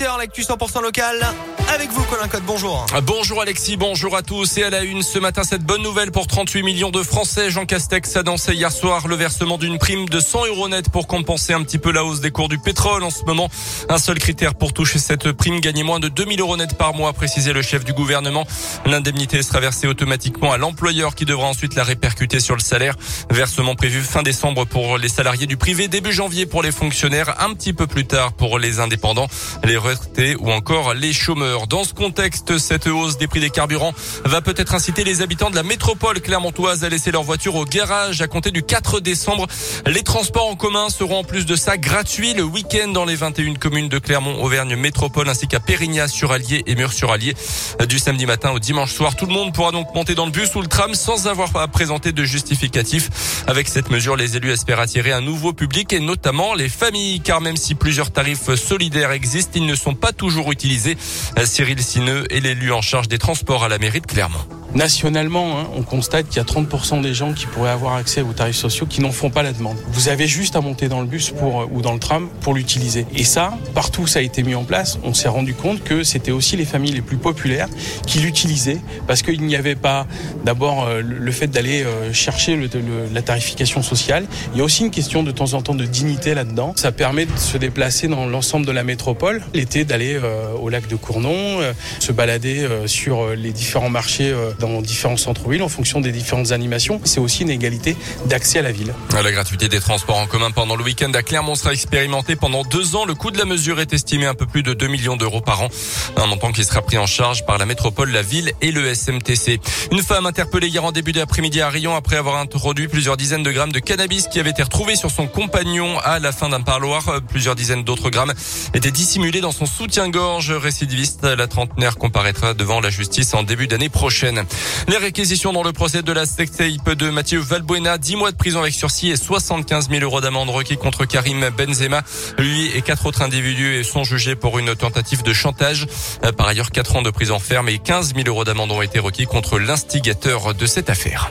L'actu 100% local avec vous Colin bonjour. Bonjour Alexis, bonjour à tous et à la une ce matin cette bonne nouvelle pour 38 millions de Français. Jean Castex a annoncé hier soir le versement d'une prime de 100 euros net pour compenser un petit peu la hausse des cours du pétrole en ce moment. Un seul critère pour toucher cette prime, gagner moins de 2000 euros net par mois, précisé le chef du gouvernement. L'indemnité sera versée automatiquement à l'employeur qui devra ensuite la répercuter sur le salaire. Versement prévu fin décembre pour les salariés du privé, début janvier pour les fonctionnaires, un petit peu plus tard pour les indépendants. Ou encore les chômeurs. Dans ce contexte, cette hausse des prix des carburants va peut-être inciter les habitants de la métropole clermontoise à laisser leur voiture au garage à compter du 4 décembre. Les transports en commun seront en plus de ça gratuits le week-end dans les 21 communes de Clermont, Auvergne Métropole ainsi qu'à Pérignas sur Allier et Mur sur Allier. Du samedi matin au dimanche soir, tout le monde pourra donc monter dans le bus ou le tram sans avoir à présenter de justificatif. Avec cette mesure, les élus espèrent attirer un nouveau public et notamment les familles car même si plusieurs tarifs solidaires existent, ils ne sont pas toujours utilisés. Cyril Sineux est l'élu en charge des transports à la mairie de Clermont. Nationalement, hein, on constate qu'il y a 30% des gens qui pourraient avoir accès aux tarifs sociaux qui n'en font pas la demande. Vous avez juste à monter dans le bus pour, ou dans le tram pour l'utiliser. Et ça, partout ça a été mis en place, on s'est rendu compte que c'était aussi les familles les plus populaires qui l'utilisaient parce qu'il n'y avait pas d'abord euh, le fait d'aller euh, chercher le, la tarification sociale. Il y a aussi une question de temps en temps de dignité là-dedans. Ça permet de se déplacer dans l'ensemble de la métropole. L'été, d'aller euh, au lac de Cournon, se balader sur les différents marchés dans différents centres-villes en fonction des différentes animations. C'est aussi une égalité d'accès à la ville. La gratuité des transports en commun pendant le week-end à Clermont sera expérimentée pendant deux ans. Le coût de la mesure est estimé à un peu plus de 2 millions d'euros par an. Un montant qui sera pris en charge par la métropole, la ville et le SMTC. Une femme interpellée hier en début d'après-midi à Rion après avoir introduit plusieurs dizaines de grammes de cannabis qui avait été retrouvé sur son compagnon à la fin d'un parloir. Plusieurs dizaines d'autres grammes étaient dissimulés dans son soutien-gorge récidiviste. La trentenaire comparaîtra devant la justice en début d'année prochaine. Les réquisitions dans le procès de la sextape de Mathieu Valbuena, 10 mois de prison avec sursis et 75 000 euros d'amende requis contre Karim Benzema. Lui et quatre autres individus sont jugés pour une tentative de chantage. Par ailleurs, 4 ans de prison ferme et 15 000 euros d'amende ont été requis contre l'instigateur de cette affaire.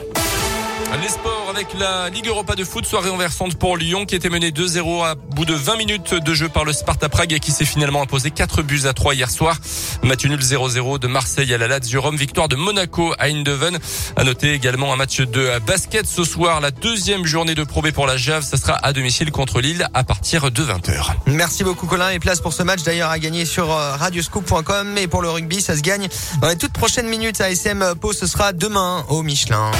Les sports avec la Ligue Europa de foot, soirée renversante pour Lyon qui était menée 2-0 à bout de 20 minutes de jeu par le Sparta Prague et qui s'est finalement imposé 4 buts à 3 hier soir. Match nul 0-0 de Marseille à la Lazio Rome, victoire de Monaco à Eindhoven. À noter également un match de basket ce soir, la deuxième journée de probé pour la Jave, ça sera à domicile contre Lille à partir de 20h. Merci beaucoup Colin et place pour ce match d'ailleurs à gagner sur euh, radioscoop.com et pour le rugby, ça se gagne dans les toutes prochaines minutes à SM Pau, ce sera demain au Michelin.